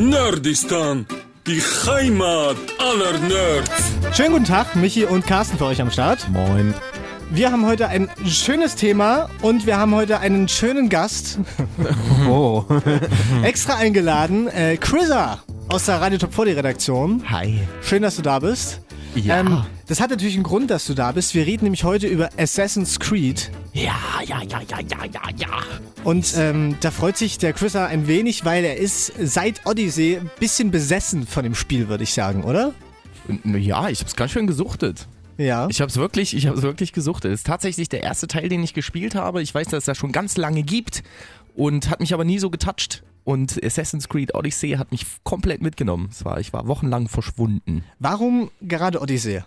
Nerdistan, die Heimat aller Nerds. Schönen guten Tag, Michi und Carsten für euch am Start. Moin. Wir haben heute ein schönes Thema und wir haben heute einen schönen Gast Oh. extra eingeladen. Äh, Chrissa aus der Radio Top 40 Redaktion. Hi. Schön, dass du da bist. Ja. Ähm, das hat natürlich einen Grund, dass du da bist. Wir reden nämlich heute über Assassin's Creed. Ja, ja, ja, ja, ja, ja, ja. Und ähm, da freut sich der Chrissa ein wenig, weil er ist seit Odyssey ein bisschen besessen von dem Spiel, würde ich sagen, oder? Ja, ich hab's ganz schön gesuchtet. Ja. Ich hab's wirklich, ich hab's wirklich gesuchtet. Es ist tatsächlich der erste Teil, den ich gespielt habe. Ich weiß, dass es das schon ganz lange gibt und hat mich aber nie so getoucht. Und Assassin's Creed Odyssey hat mich komplett mitgenommen. War, ich war wochenlang verschwunden. Warum gerade Odyssey?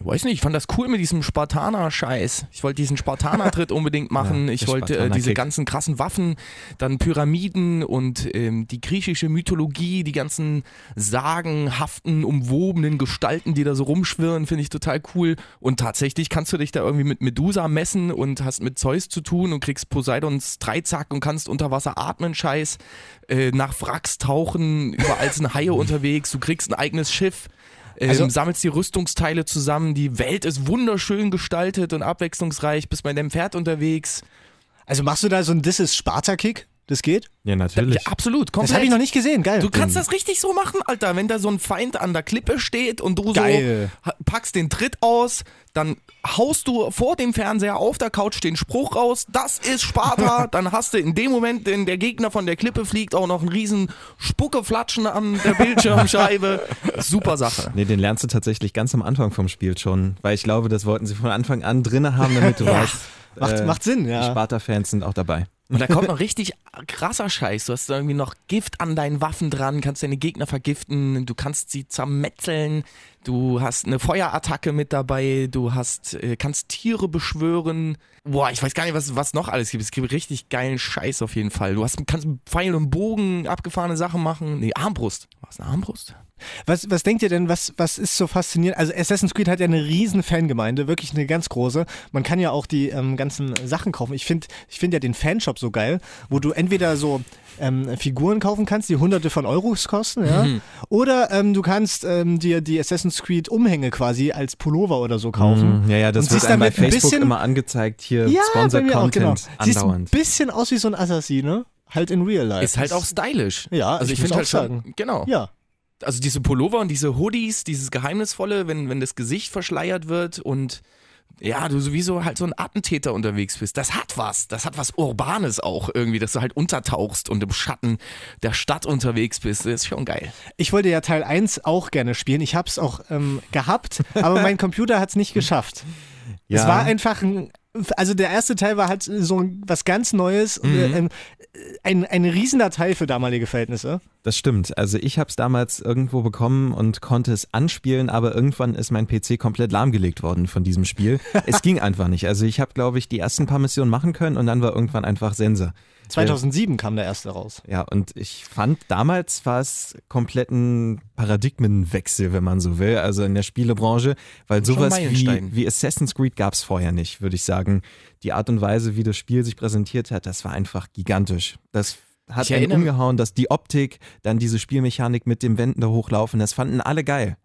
Ich weiß nicht, ich fand das cool mit diesem Spartaner-Scheiß. Ich wollte diesen Spartaner-Tritt unbedingt machen. Ja, ich wollte äh, diese ganzen krassen Waffen, dann Pyramiden und ähm, die griechische Mythologie, die ganzen sagenhaften, umwobenen Gestalten, die da so rumschwirren, finde ich total cool. Und tatsächlich kannst du dich da irgendwie mit Medusa messen und hast mit Zeus zu tun und kriegst Poseidons Dreizack und kannst unter Wasser atmen, Scheiß. Äh, nach Wracks tauchen, überall sind Haie unterwegs, du kriegst ein eigenes Schiff. Ähm, Also- sammelst die Rüstungsteile zusammen, die Welt ist wunderschön gestaltet und abwechslungsreich, bist bei deinem Pferd unterwegs. Also machst du da so ein This is Sparta-Kick? Das geht? Ja, natürlich. Ja, absolut, komplett. Das habe ich noch nicht gesehen, geil. Du kannst das richtig so machen, Alter, wenn da so ein Feind an der Klippe steht und du Geil. so packst den Tritt aus, dann haust du vor dem Fernseher auf der Couch den Spruch raus, das ist Sparta, dann hast du in dem Moment, wenn der Gegner von der Klippe fliegt, auch noch einen riesen Spuckeflatschen an der Bildschirmscheibe. Super Sache. Nee, den lernst du tatsächlich ganz am Anfang vom Spiel schon, weil ich glaube, das wollten sie von Anfang an drinne haben, damit du weißt, Macht, macht Sinn, die ja. Sparta-Fans sind auch dabei. Und da kommt noch richtig krasser Scheiß. Du hast irgendwie noch Gift an deinen Waffen dran, kannst deine Gegner vergiften, du kannst sie zermetzeln, du hast eine Feuerattacke mit dabei, du hast, äh, kannst Tiere beschwören. Boah, ich weiß gar nicht, was, was noch alles gibt. Es gibt richtig geilen Scheiß auf jeden Fall. Du hast, kannst mit Pfeil und Bogen abgefahrene Sachen machen. Nee, Armbrust. Was, eine Armbrust? Was, was denkt ihr denn, was, was ist so faszinierend? Also Assassin's Creed hat ja eine riesen Fangemeinde, wirklich eine ganz große. Man kann ja auch die ähm, ganzen Sachen kaufen. Ich finde ich find ja den Fanshop so geil, wo du entweder so ähm, Figuren kaufen kannst, die hunderte von Euros kosten, ja. Oder ähm, du kannst ähm, dir die Assassin's Creed Umhänge quasi als Pullover oder so kaufen. Mhm. Ja, ja, das wird einem bei Facebook bisschen- immer angezeigt, hier Ja, auch, genau. Sponsor-Content Siehst ein bisschen aus wie so ein Assassin, ne? Halt in real life. Ist halt auch stylisch. Ja, also ich ich, finde halt schon, sagen. genau. Ja. also diese Pullover und diese Hoodies, dieses Geheimnisvolle, wenn, wenn das Gesicht verschleiert wird und ja, du sowieso halt so ein Attentäter unterwegs bist. Das hat was. Das hat was Urbanes auch irgendwie, dass du halt untertauchst und im Schatten der Stadt unterwegs bist. Das ist schon geil. Ich wollte ja Teil 1 auch gerne spielen. Ich habe es auch ähm, gehabt, aber mein Computer hat es nicht geschafft. Es Ja. war einfach ein. Also der erste Teil war halt so was ganz Neues, und, Mhm. Ein, ein Riesendatei für damalige Verhältnisse. Das stimmt. Also ich habe es damals irgendwo bekommen und konnte es anspielen, aber irgendwann ist mein PC komplett lahmgelegt worden von diesem Spiel. es ging einfach nicht. Also ich habe, glaube ich, die ersten paar Missionen machen können und dann war irgendwann einfach Sense. 2007 kam der erste raus. Ja, und ich fand, damals war es kompletten Paradigmenwechsel, wenn man so will, also in der Spielebranche, weil sowas wie, wie Assassin's Creed gab es vorher nicht, würde ich sagen. Die Art und Weise, wie das Spiel sich präsentiert hat, das war einfach gigantisch. Das hat Ich einen erinnere- umgehauen, dass die Optik, dann diese Spielmechanik mit dem Wänden da hochlaufen, das fanden alle geil.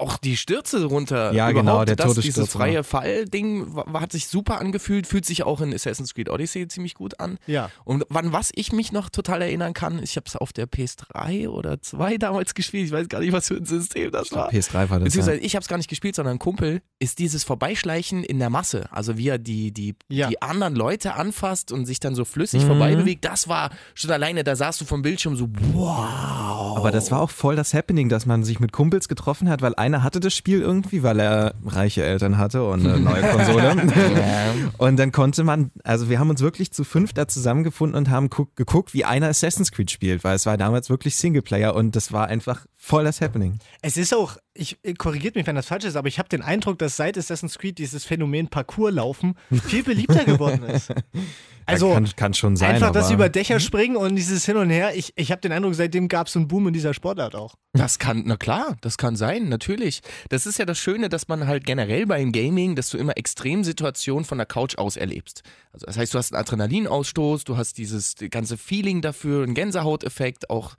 Auch die Stürze runter. Ja, genau, überhaupt, der das, Todessturz, Dieses freie Fall-Ding hat sich super angefühlt, fühlt sich auch in Assassin's Creed Odyssey ziemlich gut an. Ja. Und wann was ich mich noch total erinnern kann, ich habe es auf der PS3 oder 2 damals gespielt, ich weiß gar nicht, was für ein System das war. PS3 war das. Beziehungsweise Ja. ich habe es gar nicht gespielt, sondern ein Kumpel, ist dieses Vorbeischleichen in der Masse. Also wie er die, die, Ja. die anderen Leute anfasst und sich dann so flüssig Mhm. vorbei bewegt, das war schon alleine, da saßt du vom Bildschirm so, wow. Aber das war auch voll das Happening, dass man sich mit Kumpels getroffen hat, weil einer hatte das Spiel irgendwie, weil er reiche Eltern hatte und eine neue Konsole. und dann konnte man, also wir haben uns wirklich zu fünf da zusammengefunden und haben guck, geguckt, wie einer Assassin's Creed spielt, weil es war damals wirklich Singleplayer und das war einfach voll das Happening. Es ist auch, ich äh, korrigiert mich, wenn das falsch ist, aber ich habe den Eindruck, dass seit Assassin's Creed dieses Phänomen Parkour-Laufen viel beliebter geworden ist. Also kann, kann schon sein. einfach das über Dächer springen und dieses Hin und Her. Ich, ich habe den Eindruck, seitdem gab es so einen Boom in dieser Sportart auch. Das kann, na klar, das kann sein, natürlich. Das ist ja das Schöne, dass man halt generell beim Gaming, dass du immer Extremsituationen von der Couch aus erlebst. Also das heißt, du hast einen Adrenalinausstoß, du hast dieses ganze Feeling dafür, einen Gänsehauteffekt, auch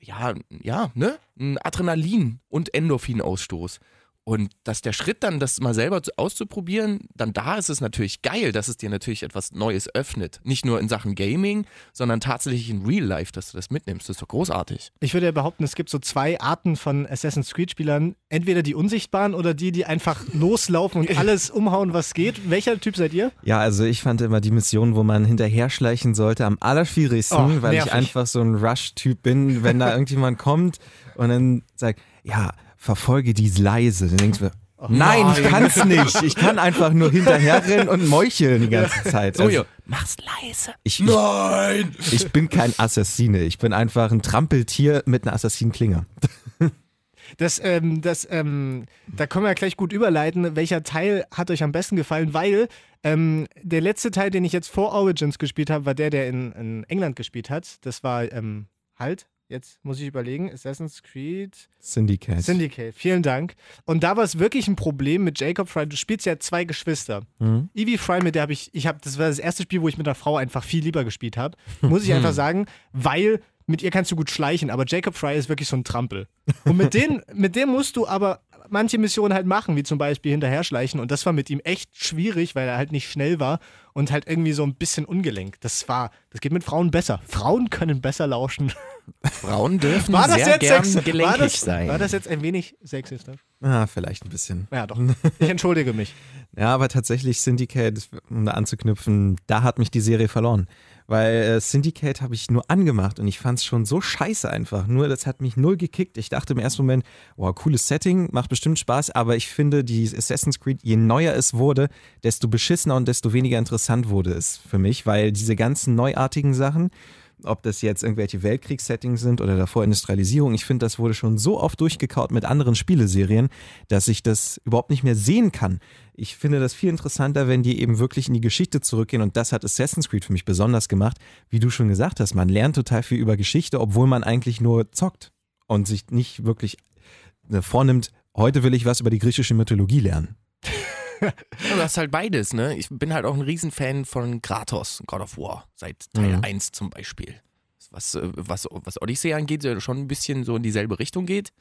ja, ja, ne? Ein Adrenalin- und Endorphinausstoß. Und dass der Schritt dann, das mal selber zu- auszuprobieren, dann da ist es natürlich geil, dass es dir natürlich etwas Neues öffnet. Nicht nur in Sachen Gaming, sondern tatsächlich in Real Life, dass du das mitnimmst. Das ist doch großartig. Ich würde ja behaupten, es gibt so zwei Arten von Assassin's Creed-Spielern. Entweder die Unsichtbaren oder die, die einfach loslaufen und alles umhauen, was geht. Welcher Typ seid ihr? Ja, also ich fand immer die Mission, wo man hinterher schleichen sollte, am allerschwierigsten, Oh, weil ich einfach so ein Rush-Typ bin, wenn da irgendjemand kommt und dann sagt, ja, verfolge die leise. Dann denkst du, nein, ich kann's nicht. Ich kann einfach nur hinterherrennen und meucheln die ganze Zeit. So, Also, mach's leise. ich, ich, Nein! ich bin kein Assassine. Ich bin einfach ein Trampeltier mit einer Assassinenklinge. Das, ähm, das, ähm, da können wir ja gleich gut überleiten. Welcher Teil hat euch am besten gefallen? Weil ähm, der letzte Teil, den ich jetzt vor Origins gespielt habe, war der, der in, in England gespielt hat. Das war ähm, halt. Jetzt muss ich überlegen. Assassin's Creed Syndicate. Syndicate. Vielen Dank. Und da war es wirklich ein Problem mit Jacob Fry. Du spielst ja zwei Geschwister. Mhm. Evie Fry, mit der habe ich, ich habe, das war das erste Spiel, wo ich mit einer Frau einfach viel lieber gespielt habe. Muss ich einfach sagen, weil mit ihr kannst du gut schleichen, aber Jacob Fry ist wirklich so ein Trampel. Und mit, denen, mit dem musst du aber manche Missionen halt machen, wie zum Beispiel hinterher schleichen. Und das war mit ihm echt schwierig, weil er halt nicht schnell war und halt irgendwie so ein bisschen ungelenkt. Das war, das geht mit Frauen besser. Frauen können besser lauschen. Frauen dürfen War das sehr jetzt gern sex- gelenkig war das, sein. War das jetzt ein wenig sexistisch? Ah, vielleicht ein bisschen. Ja, doch. Ich entschuldige mich. Ja, aber tatsächlich Syndicate, um da anzuknüpfen, da hat mich die Serie verloren. Weil äh, Syndicate habe ich nur angemacht und ich fand es schon so scheiße einfach. Nur das hat mich null gekickt. Ich dachte im ersten Moment, wow, cooles Setting, macht bestimmt Spaß, aber ich finde, die Assassin's Creed, je neuer es wurde, desto beschissener und desto weniger interessant wurde es für mich, weil diese ganzen neuartigen Sachen, ob das jetzt irgendwelche Weltkriegssettings sind oder davor Industrialisierung, ich finde, das wurde schon so oft durchgekaut mit anderen Spieleserien, dass ich das überhaupt nicht mehr sehen kann. Ich finde das viel interessanter, wenn die eben wirklich in die Geschichte zurückgehen und das hat Assassin's Creed für mich besonders gemacht. Wie du schon gesagt hast, man lernt total viel über Geschichte, obwohl man eigentlich nur zockt und sich nicht wirklich äh, vornimmt, heute will ich was über die griechische Mythologie lernen. Du hast halt beides, ne? Ich bin halt auch ein Riesenfan von Kratos, God of War, seit Teil Mhm. 1 zum Beispiel. Was, äh, was, was Odyssey angeht, schon ein bisschen so in dieselbe Richtung geht.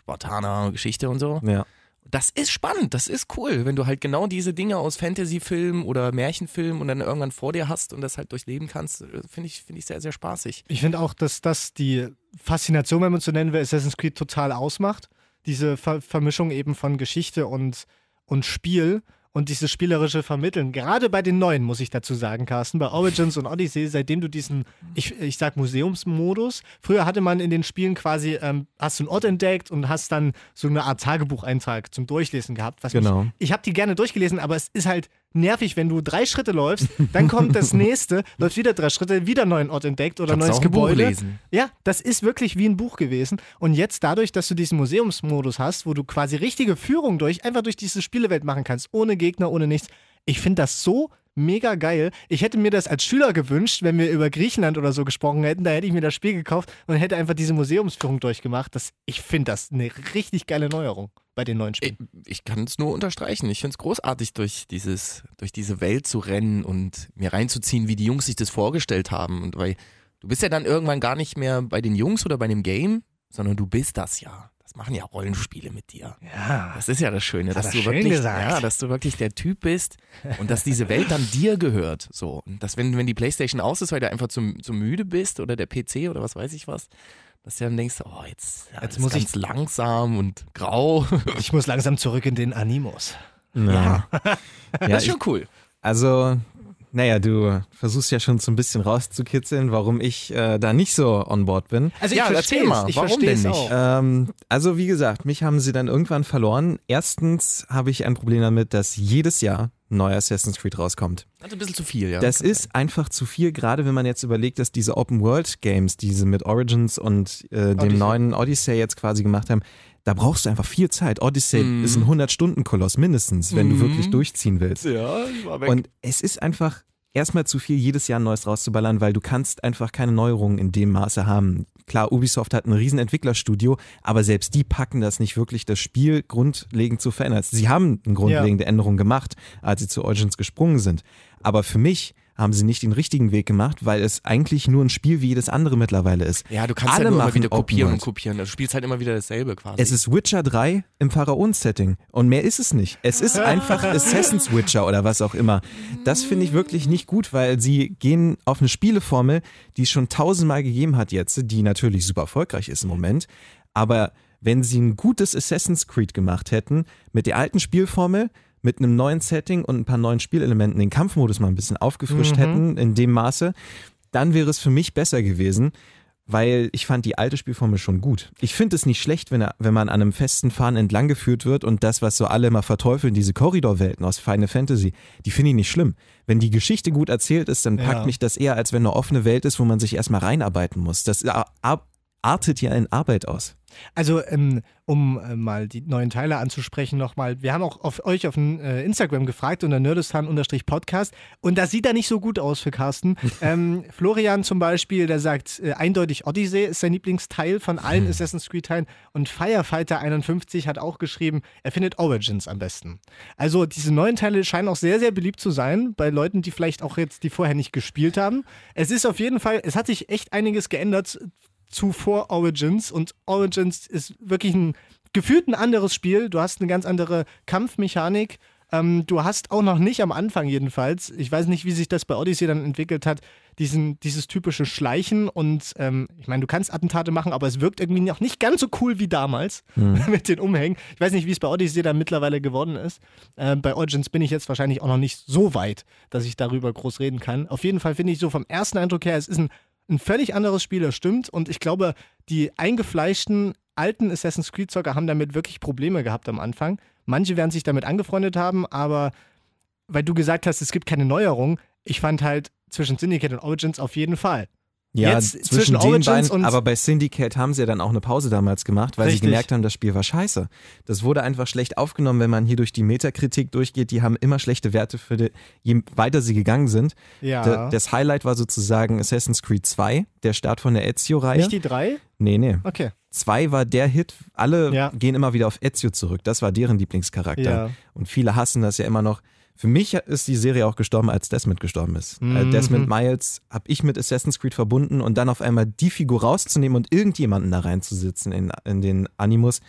Spartaner, Geschichte und so. Ja. Das ist spannend, das ist cool, wenn du halt genau diese Dinge aus Fantasy-Filmen oder Märchenfilmen und dann irgendwann vor dir hast und das halt durchleben kannst, äh, finde ich, finde ich sehr, sehr spaßig. Ich finde auch, dass das die Faszination, wenn man es so nennen will, Assassin's Creed total ausmacht. Diese Ver Vermischung eben von Geschichte und, und Spiel und dieses spielerische Vermitteln. Gerade bei den neuen, muss ich dazu sagen, Carsten, bei Origins und Odyssey, seitdem du diesen, ich, ich sag Museumsmodus, früher hatte man in den Spielen quasi, ähm, hast du einen Ort entdeckt und hast dann so eine Art Tagebucheintrag zum Durchlesen gehabt. Was Genau. Mich, ich habe die gerne durchgelesen, aber es ist halt nervig, wenn du drei Schritte läufst, dann kommt das nächste, läuft wieder drei Schritte, wieder einen neuen Ort entdeckt oder neues Gebäude. lesen. Ja, das ist wirklich wie ein Buch gewesen. Und jetzt dadurch, dass du diesen Museumsmodus hast, wo du quasi richtige Führung durch, einfach durch diese Spielewelt machen kannst, ohne Gegner, ohne nichts. Ich finde das so mega geil. Ich hätte mir das als Schüler gewünscht, wenn wir über Griechenland oder so gesprochen hätten. Da hätte ich mir das Spiel gekauft und hätte einfach diese Museumsführung durchgemacht. Das, ich finde das eine richtig geile Neuerung bei den neuen Ich, Spielen. ich kann es nur unterstreichen. Ich finde es großartig, durch, dieses, durch diese Welt zu rennen und mir reinzuziehen, wie die Jungs sich das vorgestellt haben. Und weil du bist ja dann irgendwann gar nicht mehr bei den Jungs oder bei dem Game, sondern du bist das ja. Das machen ja Rollenspiele mit dir. Ja. Das ist ja das Schöne, dass er du wirklich, gesagt. ja, dass du wirklich der Typ bist und dass diese Welt dann dir gehört. So, und dass wenn, wenn die Playstation aus ist, weil du einfach zu, zu müde bist oder der PC oder was weiß ich was, dass du dann denkst, oh jetzt, ja, Jetzt muss ich- ganz langsam und grau. Ich muss langsam zurück in den Animus. Ja. ja, das ist schon cool. Also, naja, du versuchst ja schon so ein bisschen rauszukitzeln, warum ich äh, da nicht so on board bin. Also Ja, ich erzähl verstehe mal, Ich warum denn nicht? Ähm, also, wie gesagt, mich haben sie dann irgendwann verloren. Erstens habe ich ein Problem damit, dass jedes Jahr ein neuer Assassin's Creed rauskommt. Also ein bisschen zu viel, ja. Das ist einfach zu viel, gerade wenn man jetzt überlegt, dass diese Open-World-Games, diese mit Origins und äh, dem Odyssey. neuen Odyssey jetzt quasi gemacht haben, da brauchst du einfach viel Zeit. Odyssey Mhm. ist ein 100-Stunden-Koloss mindestens, wenn Mhm. du wirklich durchziehen willst. ja, ich war weg. Und es ist einfach erstmal zu viel, jedes Jahr ein neues rauszuballern, weil du kannst einfach keine Neuerungen in dem Maße haben. Klar, Ubisoft hat ein riesen Entwicklerstudio, aber selbst die packen das nicht wirklich, das Spiel grundlegend zu verändern. Sie haben eine grundlegende Änderung gemacht, als sie zu Origins gesprungen sind. Aber für mich haben sie nicht den richtigen Weg gemacht, weil es eigentlich nur ein Spiel wie jedes andere mittlerweile ist. Ja, du kannst Alle ja nur immer wieder kopieren und kopieren. Du spielst halt immer wieder dasselbe quasi. Es ist Witcher 3 im Pharaon-Setting und mehr ist es nicht. Es ist einfach Assassin's Witcher oder was auch immer. Das finde ich wirklich nicht gut, weil sie gehen auf eine Spieleformel, die es schon tausendmal gegeben hat jetzt, die natürlich super erfolgreich ist im Moment, aber wenn sie ein gutes Assassin's Creed gemacht hätten, mit der alten Spielformel, mit einem neuen Setting und ein paar neuen Spielelementen, den Kampfmodus mal ein bisschen aufgefrischt Mhm. hätten, in dem Maße, dann wäre es für mich besser gewesen, weil ich fand die alte Spielformel schon gut. Ich finde es nicht schlecht, wenn, er, wenn man an einem festen Faden entlang geführt wird und das, was so alle immer verteufeln, diese Korridorwelten aus Final Fantasy, die finde ich nicht schlimm. Wenn die Geschichte gut erzählt ist, dann packt Ja. mich das eher, als wenn eine offene Welt ist, wo man sich erstmal reinarbeiten muss. Das a- artet ja in Arbeit aus. Also, ähm, um äh, mal die neuen Teile anzusprechen nochmal, wir haben auch auf euch auf äh, Instagram gefragt unter nerdistan-podcast und das sieht da nicht so gut aus für Carsten. ähm, Florian zum Beispiel, der sagt äh, eindeutig Odyssey ist sein Lieblingsteil von allen Assassin's Creed-Teilen und Firefighter51 hat auch geschrieben, er findet Origins am besten. Also diese neuen Teile scheinen auch sehr, sehr beliebt zu sein bei Leuten, die vielleicht auch jetzt die vorher nicht gespielt haben. Es ist auf jeden Fall, es hat sich echt einiges geändert zu vor Origins und Origins ist wirklich ein gefühlt ein anderes Spiel. Du hast eine ganz andere Kampfmechanik. Ähm, du hast auch noch nicht am Anfang jedenfalls, ich weiß nicht, wie sich das bei Odyssey dann entwickelt hat, diesen, dieses typische Schleichen und ähm, ich meine, du kannst Attentate machen, aber es wirkt irgendwie noch nicht ganz so cool wie damals mit den Umhängen. Ich weiß nicht, wie es bei Odyssey dann mittlerweile geworden ist. Ähm, bei Origins bin ich jetzt wahrscheinlich auch noch nicht so weit, dass ich darüber groß reden kann. Auf jeden Fall finde ich so vom ersten Eindruck her, es ist ein ein völlig anderes Spiel, das stimmt. Und ich glaube, die eingefleischten alten Assassin's Creed-Zocker haben damit wirklich Probleme gehabt am Anfang. Manche werden sich damit angefreundet haben, aber weil du gesagt hast, es gibt keine Neuerung, ich fand halt zwischen Syndicate und Origins auf jeden Fall. Ja, Jetzt zwischen, zwischen den Origins beiden, und- aber bei Syndicate haben sie ja dann auch eine Pause damals gemacht, weil sie Richtig. gemerkt haben, das Spiel war scheiße. Das wurde einfach schlecht aufgenommen, wenn man hier durch die Metakritik durchgeht. Die haben immer schlechte Werte für die, je weiter sie gegangen sind. Ja. Da, das Highlight war sozusagen Assassin's Creed 2, der Start von der Ezio-Reihe. Nicht die drei? Nee, nee. Okay. 2 war der Hit. Alle Ja. gehen immer wieder auf Ezio zurück. Das war deren Lieblingscharakter. Ja. Und viele hassen das ja immer noch. Für mich ist die Serie auch gestorben, als Desmond gestorben ist. Mhm. Äh, Desmond Miles habe ich mit Assassin's Creed verbunden und dann auf einmal die Figur rauszunehmen und irgendjemanden da reinzusitzen in, in den Animus.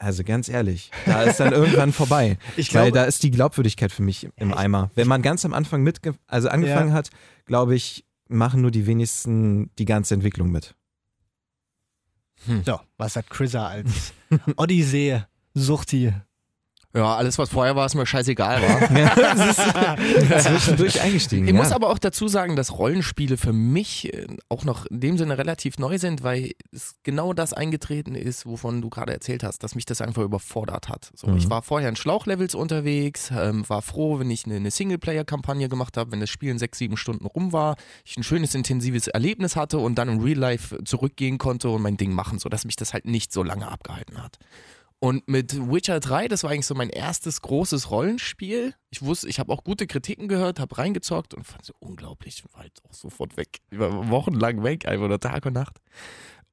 Also ganz ehrlich, da ist dann irgendwann vorbei. Ich weil glaube- da ist die Glaubwürdigkeit für mich im Eimer. Wenn man ganz am Anfang mit, also angefangen Ja. hat, glaube ich, machen nur die wenigsten die ganze Entwicklung mit. So, was hat Chrissa als Odyssee, Suchti? Ja, alles was vorher war, ist mir scheißegal war. Zwischendurch eingestiegen. Ich ja. muss aber auch dazu sagen, dass Rollenspiele für mich äh, auch noch in dem Sinne relativ neu sind, weil es genau das eingetreten ist, wovon du gerade erzählt hast, dass mich das einfach überfordert hat. So, Mhm. Ich war vorher in Schlauchlevels unterwegs, ähm, war froh, wenn ich eine, eine Singleplayer-Kampagne gemacht habe, wenn das Spiel in sechs, sieben Stunden rum war, ich ein schönes, intensives Erlebnis hatte und dann im Real Life zurückgehen konnte und mein Ding machen, sodass mich das halt nicht so lange abgehalten hat. Und mit Witcher 3, das war eigentlich so mein erstes großes Rollenspiel. Ich wusste, ich habe auch gute Kritiken gehört, habe reingezockt und fand es unglaublich. War halt auch sofort weg. Ich war wochenlang weg, einfach nur Tag und Nacht.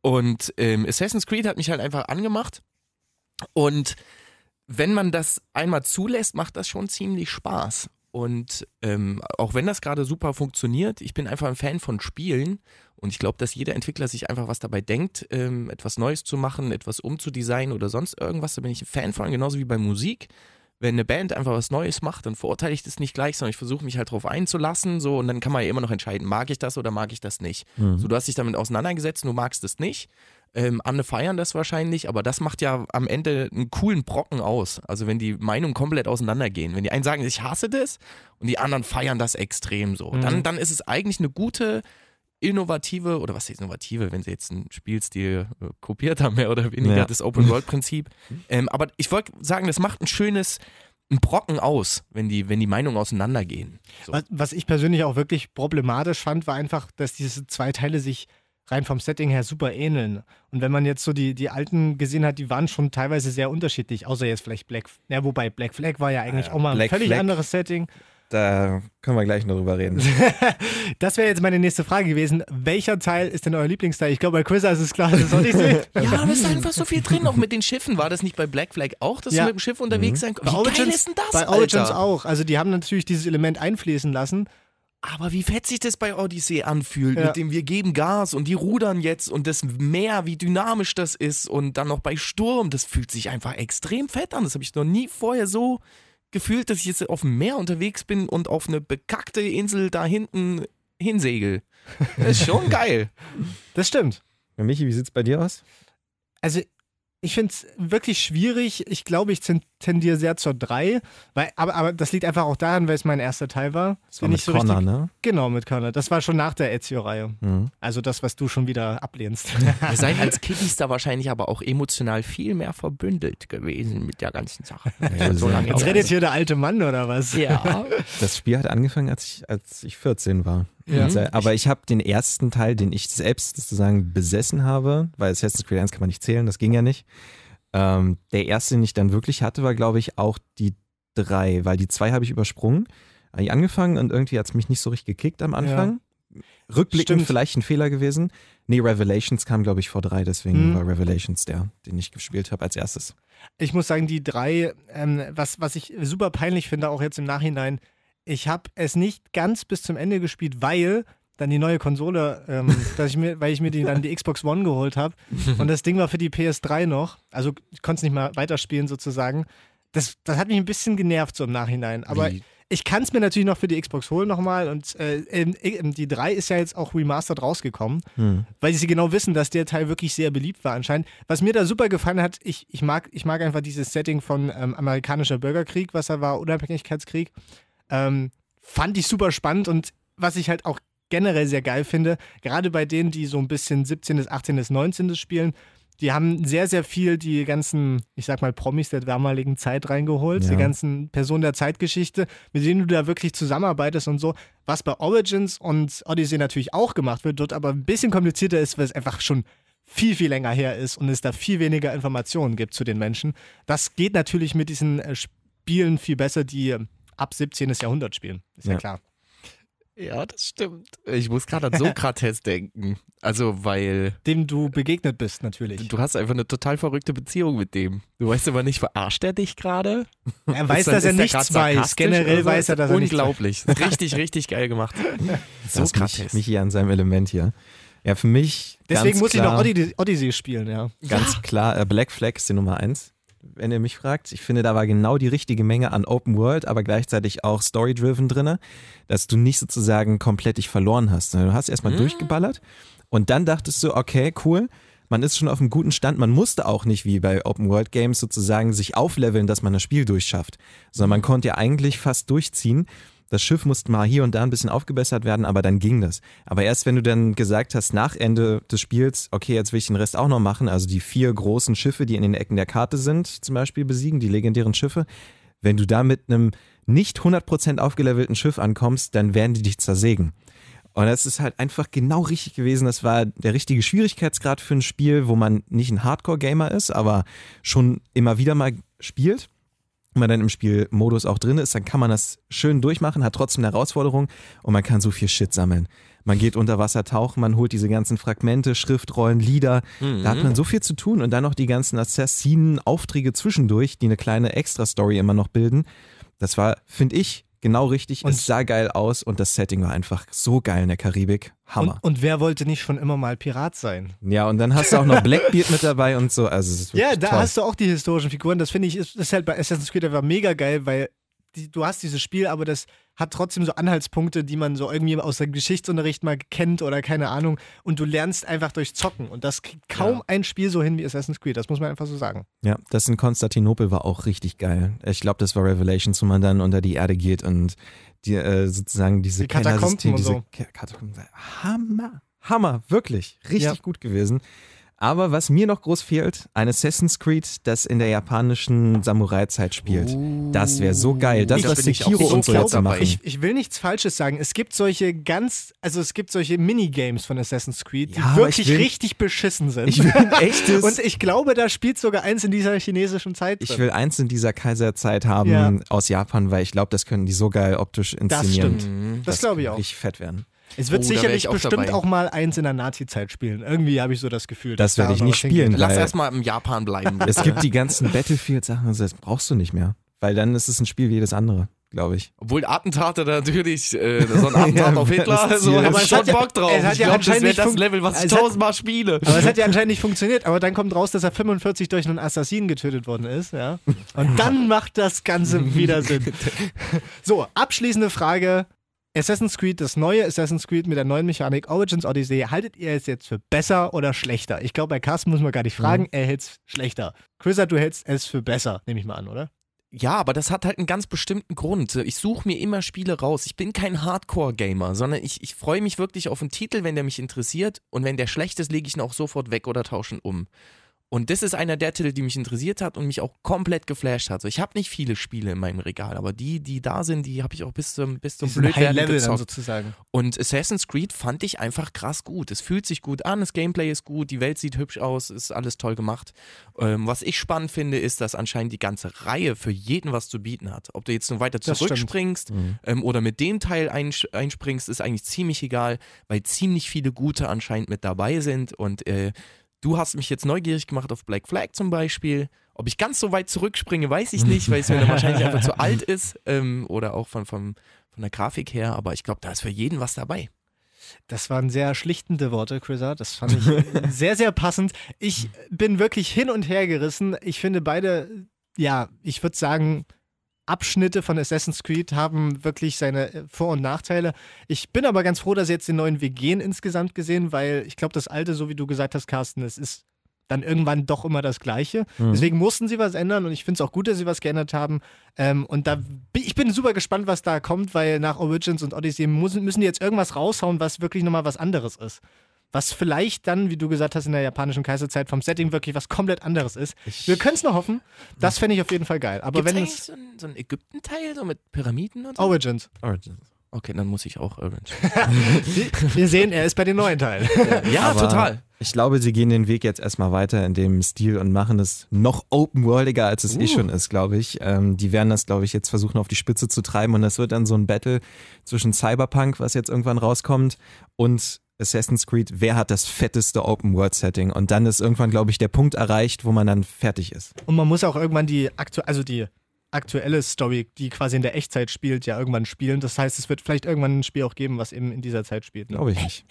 Und ähm, Assassin's Creed hat mich halt einfach angemacht. Und wenn man das einmal zulässt, macht das schon ziemlich Spaß. Und ähm, auch wenn das gerade super funktioniert, ich bin einfach ein Fan von Spielen und ich glaube, dass jeder Entwickler sich einfach was dabei denkt, ähm, etwas Neues zu machen, etwas umzudesignen oder sonst irgendwas. Da bin ich ein Fan von, genauso wie bei Musik. Wenn eine Band einfach was Neues macht, dann verurteile ich das nicht gleich, sondern ich versuche mich halt drauf einzulassen, so und dann kann man ja immer noch entscheiden, mag ich das oder mag ich das nicht. So, du hast dich damit auseinandergesetzt, du magst es nicht. Ähm, andere feiern das wahrscheinlich, aber das macht ja am Ende einen coolen Brocken aus. Also wenn die Meinungen komplett auseinandergehen. Wenn die einen sagen, ich hasse das und die anderen feiern das extrem so, dann, dann ist es eigentlich eine gute, innovative, oder was ist innovative, wenn sie jetzt einen Spielstil äh, kopiert haben, mehr oder weniger, Ja. das Open-World-Prinzip. ähm, aber ich wollte sagen, das macht ein schönes, ein Brocken aus, wenn die, wenn die Meinungen auseinandergehen. So. Was, was ich persönlich auch wirklich problematisch fand, war einfach, dass diese zwei Teile sich rein vom Setting her super ähneln. Und wenn man jetzt so die, die alten gesehen hat, die waren schon teilweise sehr unterschiedlich, außer jetzt vielleicht Black, ja, wobei Black Flag war ja eigentlich Ja, auch mal ein Black völlig Flag. anderes Setting. Da können wir gleich noch drüber reden. Das wäre jetzt meine nächste Frage gewesen. Welcher Teil ist denn euer Lieblingsteil? Ich glaube, bei Chris ist es klar, das ist Odyssey. Ja, aber es ist einfach so viel drin, auch mit den Schiffen. War das nicht bei Black Flag auch, dass Ja. du mit dem Schiff unterwegs sein Bei Wie geil Origins, ist denn das, bei Origins Alter? auch. Also die haben natürlich dieses Element einfließen lassen. Aber wie fett sich das bei Odyssey anfühlt, Ja. mit dem wir geben Gas und die rudern jetzt und das Meer, wie dynamisch das ist und dann noch bei Sturm, das fühlt sich einfach extrem fett an. Das habe ich noch nie vorher so gefühlt, dass ich jetzt auf dem Meer unterwegs bin und auf eine bekackte Insel da hinten hinsegel. Das ist schon geil. Das stimmt. Michi, wie sieht's bei dir aus? Also ich finde es wirklich schwierig. Ich glaube, ich tendiere sehr zur 3. Weil, aber, aber das liegt einfach auch daran, weil es mein erster Teil war. Das war mit so Connor, richtig, ne? Genau, mit Connor. Das war schon nach der Ezio-Reihe. Mhm. Also das, was du schon wieder ablehnst. Ihr seid als Kiddies da wahrscheinlich aber auch emotional viel mehr verbündelt gewesen mit der ganzen Sache. Ja, so lange Jetzt redet hier der alte Mann oder was? Ja. Das Spiel hat angefangen, als ich, als ich 14 war. Ja. Und, äh, Aber ich habe den ersten Teil, den ich selbst sozusagen besessen habe, weil Assassin's Creed 1 kann man nicht zählen, das ging ja nicht. Ähm, der erste, den ich dann wirklich hatte, war, glaube ich, auch die 3, weil die 2 habe ich übersprungen. Hab ich angefangen und irgendwie hat es mich nicht so richtig gekickt am Anfang. Rückblickend Stimmt. vielleicht ein Fehler gewesen. Nee, Revelations kam, glaube ich, vor 3, deswegen Hm. war Revelations der, den ich gespielt habe als erstes. Ich muss sagen, die drei, ähm, was, was ich super peinlich finde, auch jetzt im Nachhinein, ich habe es nicht ganz bis zum Ende gespielt, weil dann die neue Konsole, ähm, dass ich mir, weil ich mir die, dann die Xbox One geholt habe und das Ding war für die PS3 noch, also ich konnte es nicht mal weiterspielen sozusagen. Das, das hat mich ein bisschen genervt so im Nachhinein, aber Wie? ich kann es mir natürlich noch für die Xbox holen nochmal und äh, die 3 ist ja jetzt auch remastered rausgekommen Hm. weil sie genau wissen, dass der Teil wirklich sehr beliebt war anscheinend. Was mir da super gefallen hat, ich, ich, mag, ich mag einfach dieses Setting von ähm, amerikanischer Bürgerkrieg, was er war, Unabhängigkeitskrieg. Ähm, fand ich super spannend und was ich halt auch generell sehr geil finde, gerade bei denen, die so ein bisschen 17., 18., 19. spielen, die haben sehr, sehr viel die ganzen, ich sag mal, Promis der damaligen Zeit reingeholt, Ja. die ganzen Personen der Zeitgeschichte, mit denen du da wirklich zusammenarbeitest und so. Was bei Origins und Odyssey natürlich auch gemacht wird, dort aber ein bisschen komplizierter ist, weil es einfach schon viel, viel länger her ist und es da viel weniger Informationen gibt zu den Menschen. Das geht natürlich mit diesen äh, Spielen viel besser, die äh, ab 17. Jahrhundert spielen. Ist ja, Ja. klar. Ja, das stimmt. Ich muss gerade an Sokrates denken. Also, weil Dem du begegnet bist, natürlich. du hast einfach eine total verrückte Beziehung mit dem. Du weißt aber nicht, verarscht er dich gerade? Er weiß, dann- dass er nichts weiß. Generell weiß er, dass er nichts weiß. Unglaublich. Richtig, richtig geil gemacht. Das mich, Sokrates. Michi an seinem Element hier. Ja, für mich. Deswegen ganz muss ich klar, noch Odyssey, Odyssey spielen, ja. Ganz klar, äh, Black Flag ist die Nummer eins, wenn ihr mich fragt. Ich finde, da war genau die richtige Menge an Open World, aber gleichzeitig auch Story-driven drinne, dass du nicht sozusagen komplett dich verloren hast. sondern Du hast erstmal Mhm. durchgeballert und dann dachtest du, okay, cool. Man ist schon auf einem guten Stand. Man musste auch nicht wie bei Open World Games sozusagen sich aufleveln, dass man das Spiel durchschafft, sondern man konnte ja eigentlich fast durchziehen. Das Schiff musste mal hier und da ein bisschen aufgebessert werden, aber dann ging das. Aber erst wenn du dann gesagt hast, nach Ende des Spiels, okay, jetzt will ich den Rest auch noch machen, also die vier großen Schiffe, die in den Ecken der Karte sind, zum Beispiel besiegen, die legendären Schiffe, wenn du da mit einem nicht 100% aufgelevelten Schiff ankommst, dann werden die dich zersägen. Und das ist halt einfach genau richtig gewesen. Das war der richtige Schwierigkeitsgrad für ein Spiel, wo man nicht ein Hardcore-Gamer ist, aber schon immer wieder mal spielt. Wenn man dann im Spielmodus auch drin ist, dann kann man das schön durchmachen, hat trotzdem eine Herausforderung und man kann so viel Shit sammeln. Man geht unter Wasser tauchen, man holt diese ganzen Fragmente, Schriftrollen, Lieder. Da hat man so viel zu tun und dann noch die ganzen Assassinen-Aufträge zwischendurch, die eine kleine Extra-Story immer noch bilden. Das war, finde ich, genau richtig. Und- es sah geil aus und das Setting war einfach so geil in der Karibik. Hammer. Und, und wer wollte nicht schon immer mal Pirat sein? ja, und dann hast du auch noch Blackbeard mit dabei und so. Also Ja, da toll. hast du auch die historischen Figuren. Das finde ich, ist, ist halt bei Assassin's Creed einfach mega geil, weil die, du hast dieses Spiel, aber das hat trotzdem so Anhaltspunkte, die man so irgendwie aus dem Geschichtsunterricht mal kennt oder keine Ahnung. Und du lernst einfach durch Zocken. Und das kriegt kaum Ja. ein Spiel so hin wie Assassin's Creed. Das muss man einfach so sagen. Ja, das in Konstantinopel war auch richtig geil. Ich glaube, das war Revelations, wo man dann unter die Erde geht und die, äh, sozusagen diese Die Katakomben diese so. Katakomben. Hammer, Hammer, wirklich, richtig Ja. gut gewesen. Aber was mir noch groß fehlt, ein Assassin's Creed, das in der japanischen Samurai-Zeit spielt. Das wäre so geil. Das, was ich auch Sekiro so und so jetzt machen. Ich, ich will nichts Falsches sagen. Es gibt solche ganz, also es gibt solche Minigames von Assassin's Creed, die Ja, wirklich will- richtig beschissen sind. ich will ein echtes. Und ich glaube, da spielt sogar eins in dieser chinesischen Zeit drin. ich will eins in dieser Kaiserzeit haben Ja. aus Japan, weil ich glaube, das können die so geil optisch das inszenieren. stimmt. Das glaube ich auch. Richtig fett werden. Es wird Oh, sicherlich ich auch bestimmt dabei. auch mal eins in der Nazi-Zeit spielen. Irgendwie habe ich so das Gefühl. Das dass werde da ich nicht spielen. Lass erstmal im Japan bleiben. Es gibt die ganzen Battlefield-Sachen, also das brauchst du nicht mehr. Weil dann ist es ein Spiel wie jedes andere. glaube ich. Obwohl Attentate natürlich, äh, so ein Attentat auf Hitler, so Aber hab es ich schon hat ja- Bock drauf. es hat ich ja glaube, das anscheinend das fun- Level, was ich es hat- tausendmal spiele. Aber es hat ja anscheinend nicht funktioniert. Aber dann kommt raus, dass er 45 durch einen Assassinen getötet worden ist. Ja? Und dann macht das Ganze wieder Sinn. So, abschließende Frage. Assassin's Creed, das neue Assassin's Creed mit der neuen Mechanik Origins Odyssey, haltet ihr es jetzt für besser oder schlechter? Ich glaube, bei Carsten muss man gar nicht fragen, er hält es schlechter. Chrisa, du hältst es für besser, nehme ich mal an, oder? Ja, aber das hat halt einen ganz bestimmten Grund. Ich suche mir immer Spiele raus. Ich bin kein Hardcore-Gamer, sondern ich, ich freue mich wirklich auf einen Titel, wenn der mich interessiert. Und wenn der schlecht ist, lege ich ihn auch sofort weg oder tausche ihn um. Und das ist einer der Titel, die mich interessiert hat und mich auch komplett geflasht hat. So, ich habe nicht viele Spiele in meinem Regal, aber die, die da sind, die habe ich auch bis zum, bis zum Blödwerden dann gezockt. sozusagen. Und Assassin's Creed fand ich einfach krass gut. Es fühlt sich gut an, das Gameplay ist gut, die Welt sieht hübsch aus, ist alles toll gemacht. Ähm, was ich spannend finde, ist, dass anscheinend die ganze Reihe für jeden was zu bieten hat. Ob du jetzt nur weiter zurückspringst ähm, oder mit dem Teil einspringst, ist eigentlich ziemlich egal, weil ziemlich viele gute anscheinend mit dabei sind. Und äh, du hast mich jetzt neugierig gemacht auf Black Flag zum Beispiel. Ob ich ganz so weit zurückspringe, weiß ich nicht, weil es mir dann wahrscheinlich einfach zu alt ist ähm, oder auch von, von, von der Grafik her. Aber ich glaube, da ist für jeden was dabei. Das waren sehr schlichtende Worte, Chrisa. Das fand ich sehr, sehr passend. Ich bin wirklich hin und her gerissen. Ich finde beide, ja, ich würde sagen, Abschnitte von Assassin's Creed haben wirklich seine äh, Vor- und Nachteile. Ich bin aber ganz froh, dass sie jetzt den neuen Weg gehen insgesamt gesehen, weil ich glaube, das alte, so wie du gesagt hast, Carsten, es ist dann irgendwann doch immer das Gleiche. Deswegen mussten sie was ändern und ich finde es auch gut, dass sie was geändert haben. Ähm, und da bin, ich bin super gespannt, was da kommt, weil nach Origins und Odyssey müssen, müssen die jetzt irgendwas raushauen, was wirklich nochmal was anderes ist. Was vielleicht dann, wie du gesagt hast, in der japanischen Kaiserzeit vom Setting wirklich was komplett anderes ist. Wir können es nur hoffen. Das fände ich auf jeden Fall geil. Aber Gibt's wenn eigentlich es. so ein, so ein Ägypten-Teil, so mit Pyramiden und so? Origins. Okay, dann muss ich auch Orange. Wir sehen, er ist bei den neuen Teilen. ja, Aber total. Ich glaube, sie gehen den Weg jetzt erstmal weiter in dem Stil und machen es noch open-worldiger, als es eh schon ist, glaube ich. Ähm, die werden das, glaube ich, jetzt versuchen auf die Spitze zu treiben und das wird dann so ein Battle zwischen Cyberpunk, was jetzt irgendwann rauskommt, und Assassin's Creed. Wer hat das fetteste Open-World-Setting? Und dann ist irgendwann, glaube ich, der Punkt erreicht, wo man dann fertig ist. Und man muss auch irgendwann die aktu also die aktuelle Story, die quasi in der Echtzeit spielt, ja irgendwann spielen. Das heißt, es wird vielleicht irgendwann ein Spiel auch geben, was eben in dieser Zeit spielt. Ne? Glaube ich nicht.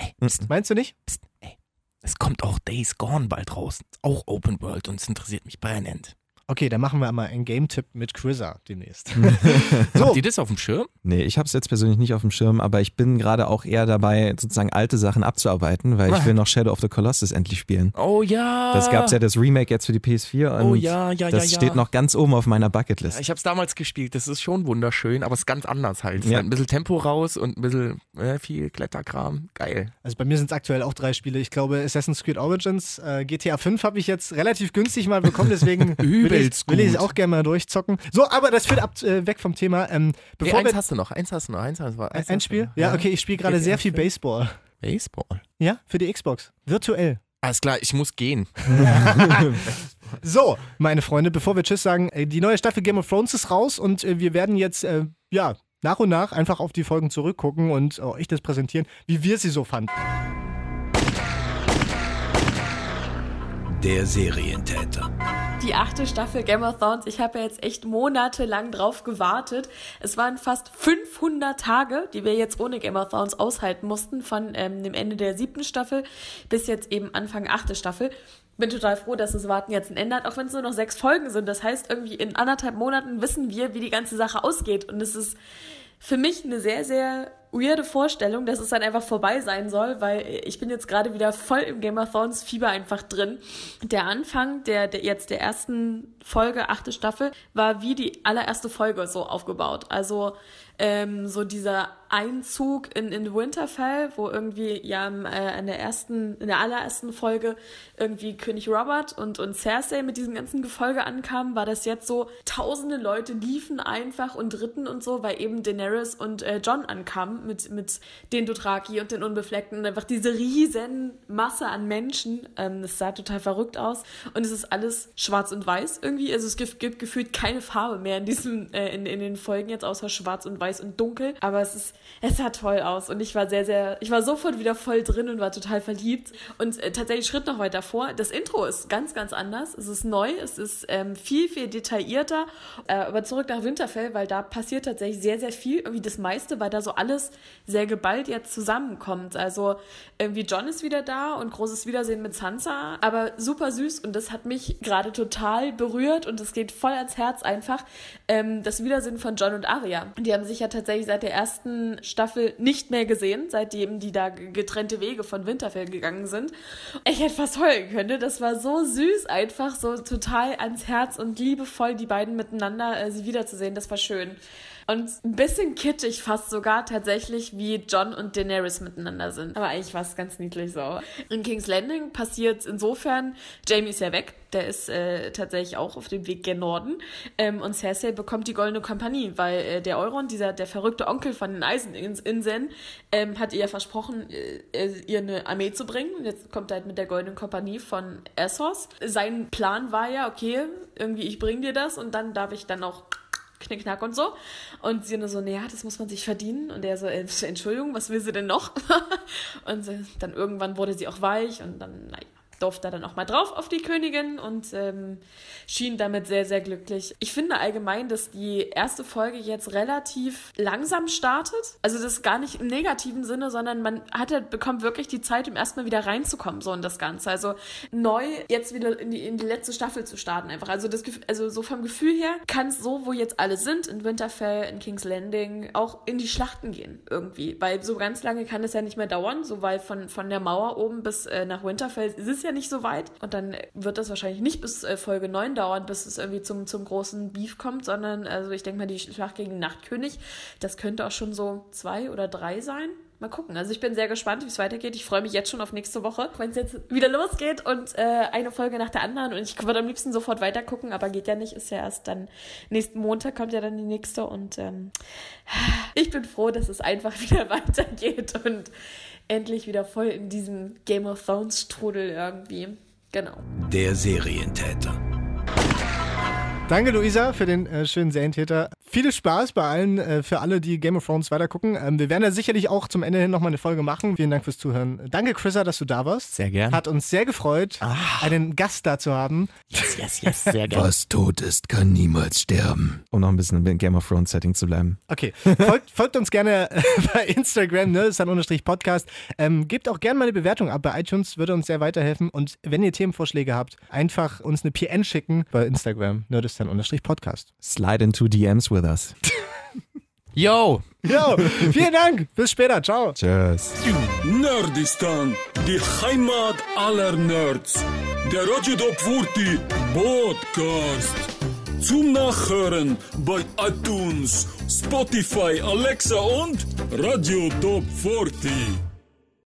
Meinst du nicht? Psst, ey. Es kommt auch Days Gone bald raus. Auch Open World und es interessiert mich brennend. Okay, dann machen wir mal einen Game-Tipp mit Chrisa demnächst. so, Habt ihr das auf dem Schirm? Nee, ich habe es jetzt persönlich nicht auf dem Schirm, aber ich bin gerade auch eher dabei, sozusagen alte Sachen abzuarbeiten, weil ich will noch Shadow of the Colossus endlich spielen. Oh ja. Das gab's ja das Remake jetzt für die PS4 und Oh ja, ja, ja, das ja. steht noch ganz oben auf meiner Bucketlist. Ja, ich habe es damals gespielt. Das ist schon wunderschön, aber es ist ganz anders halt. Es Ja. halt ein bisschen Tempo raus und ein bisschen äh, viel Kletterkram. Geil. also bei mir sind es aktuell auch drei Spiele. Ich glaube, Assassin's Creed Origins, äh, GTA 5 habe ich jetzt relativ günstig mal bekommen, deswegen will ich, Übelst will ich es gut. auch gerne mal durchzocken. So, aber das führt ab, äh, weg vom Thema. Ähm, Nee, bevor eins wir, hast du noch, eins hast du noch, eins hast du noch. eins ein Spiel? Ja, okay, ich spiele gerade sehr viel 5. Baseball. Baseball. Ja, für die Xbox. Virtuell. Alles klar, ich muss gehen. So, meine Freunde, bevor wir Tschüss sagen, die neue Staffel Game of Thrones ist raus und äh, wir werden jetzt, äh, ja, nach und nach einfach auf die Folgen zurückgucken und äh, euch das präsentieren, wie wir sie so fanden. Der Serientäter. Die achte Staffel Game of Thrones, ich habe ja jetzt echt monatelang drauf gewartet. Es waren fast 500 Tage, die wir jetzt ohne Game of Thrones aushalten mussten, von ähm, dem Ende der siebten Staffel bis jetzt eben Anfang achte Staffel. Bin total froh, dass das Warten jetzt ein Ende hat, auch wenn es nur noch sechs Folgen sind. Das heißt, irgendwie in anderthalb Monaten wissen wir, wie die ganze Sache ausgeht. Und es ist für mich eine sehr, sehr weirde Vorstellung, dass es dann einfach vorbei sein soll, weil ich bin jetzt gerade wieder voll im Game of Thrones Fieber einfach drin. Der Anfang der, der jetzt der ersten Folge, achte Staffel, war wie die allererste Folge so aufgebaut. Also ähm, so dieser Einzug in, in Winterfell, wo irgendwie ja im, äh, in der ersten, in der allerersten Folge irgendwie König Robert und, und Cersei mit diesem ganzen Gefolge ankamen, war das jetzt so, tausende Leute liefen einfach und ritten und so, weil eben Daenerys und äh, John ankamen mit, mit den Dothraki und den Unbefleckten und einfach diese riesen Masse an Menschen. Ähm, das sah total verrückt aus und es ist alles schwarz und weiß irgendwie. Also es gibt, gibt gefühlt keine Farbe mehr in diesem, äh, in, in den Folgen jetzt, außer schwarz und weiß und dunkel. Aber es ist, es sah toll aus und ich war sehr, sehr, ich war sofort wieder voll drin und war total verliebt. Und äh, tatsächlich Schritt noch weiter vor. Das Intro ist ganz, ganz anders. Es ist neu, es ist ähm, viel, viel detaillierter. Äh, aber zurück nach Winterfell, weil da passiert tatsächlich sehr, sehr viel. Irgendwie das meiste, weil da so alles sehr geballt jetzt zusammenkommt. Also irgendwie John ist wieder da und großes Wiedersehen mit Sansa, aber super süß und das hat mich gerade total berührt und es geht voll ans Herz einfach. Ähm, das Wiedersehen von John und Arya. Die haben sich ja tatsächlich seit der ersten Staffel nicht mehr gesehen, seitdem die da getrennte Wege von Winterfell gegangen sind. Ich hätte fast heulen können. Das war so süß einfach, so total ans Herz und liebevoll die beiden miteinander äh, sie wiederzusehen. Das war schön. Und ein bisschen kitschig fast sogar tatsächlich, wie John und Daenerys miteinander sind. Aber eigentlich war es ganz niedlich so. In King's Landing passiert insofern, Jamie ist ja weg, der ist äh, tatsächlich auch auf dem Weg gen Norden. Ähm, und Cersei bekommt die Goldene Kompanie, weil äh, der Euron, dieser der verrückte Onkel von den Eiseninseln, ähm, hat ihr versprochen, äh, ihr eine Armee zu bringen. Jetzt kommt er halt mit der Goldenen Kompanie von Essos. Sein Plan war ja, okay, irgendwie ich bring dir das und dann darf ich dann auch Knickknack und so. Und sie nur so, naja, das muss man sich verdienen. Und er so, äh, Entschuldigung, was will sie denn noch? und dann irgendwann wurde sie auch weich und dann, naja durfte dann auch mal drauf auf die Königin und ähm, schien damit sehr, sehr glücklich. Ich finde allgemein, dass die erste Folge jetzt relativ langsam startet. Also das ist gar nicht im negativen Sinne, sondern man hat halt, bekommt wirklich die Zeit, um erstmal wieder reinzukommen, so in das Ganze. Also neu jetzt wieder in die, in die letzte Staffel zu starten einfach. Also das also so vom Gefühl her kann es so, wo jetzt alle sind, in Winterfell, in King's Landing, auch in die Schlachten gehen irgendwie. Weil so ganz lange kann es ja nicht mehr dauern, so weil von, von der Mauer oben bis äh, nach Winterfell ist es ja nicht so weit. Und dann wird das wahrscheinlich nicht bis äh, Folge 9 dauern, bis es irgendwie zum, zum großen Beef kommt, sondern also ich denke mal, die Schlacht gegen Nachtkönig, das könnte auch schon so zwei oder drei sein. Mal gucken. Also ich bin sehr gespannt, wie es weitergeht. Ich freue mich jetzt schon auf nächste Woche, wenn es jetzt wieder losgeht und äh, eine Folge nach der anderen. Und ich würde am liebsten sofort weitergucken, aber geht ja nicht. Ist ja erst dann nächsten Montag kommt ja dann die nächste. Und ähm, ich bin froh, dass es einfach wieder weitergeht und endlich wieder voll in diesem Game of Thrones Strudel irgendwie. Genau. Der Serientäter. Danke, Luisa, für den äh, schönen Serientäter. Viel Spaß bei allen, äh, für alle, die Game of Thrones weitergucken. Ähm, wir werden da sicherlich auch zum Ende hin nochmal eine Folge machen. Vielen Dank fürs Zuhören. Danke, Chrissa, dass du da warst. Sehr gern. Hat uns sehr gefreut, Ah. einen Gast da zu haben. Yes, yes, yes, sehr gerne. Was tot ist, kann niemals sterben. Um noch ein bisschen im Game of Thrones Setting zu bleiben. Okay, folgt, folgt uns gerne äh, bei Instagram, ne, ist dann unterstrich Podcast. Ähm, gebt auch gerne mal eine Bewertung ab bei iTunes, würde uns sehr weiterhelfen. Und wenn ihr Themenvorschläge habt, einfach uns eine PN schicken bei Instagram, nerdistan unterstrich Podcast. Slide into DMs with us. Yo, Jo, vielen Dank, bis später, ciao. Tschüss. Nerdistan, die Heimat aller Nerds. Der Radio Top 40 Podcast. Zum Nachhören bei iTunes, Spotify, Alexa und Radio Top 40.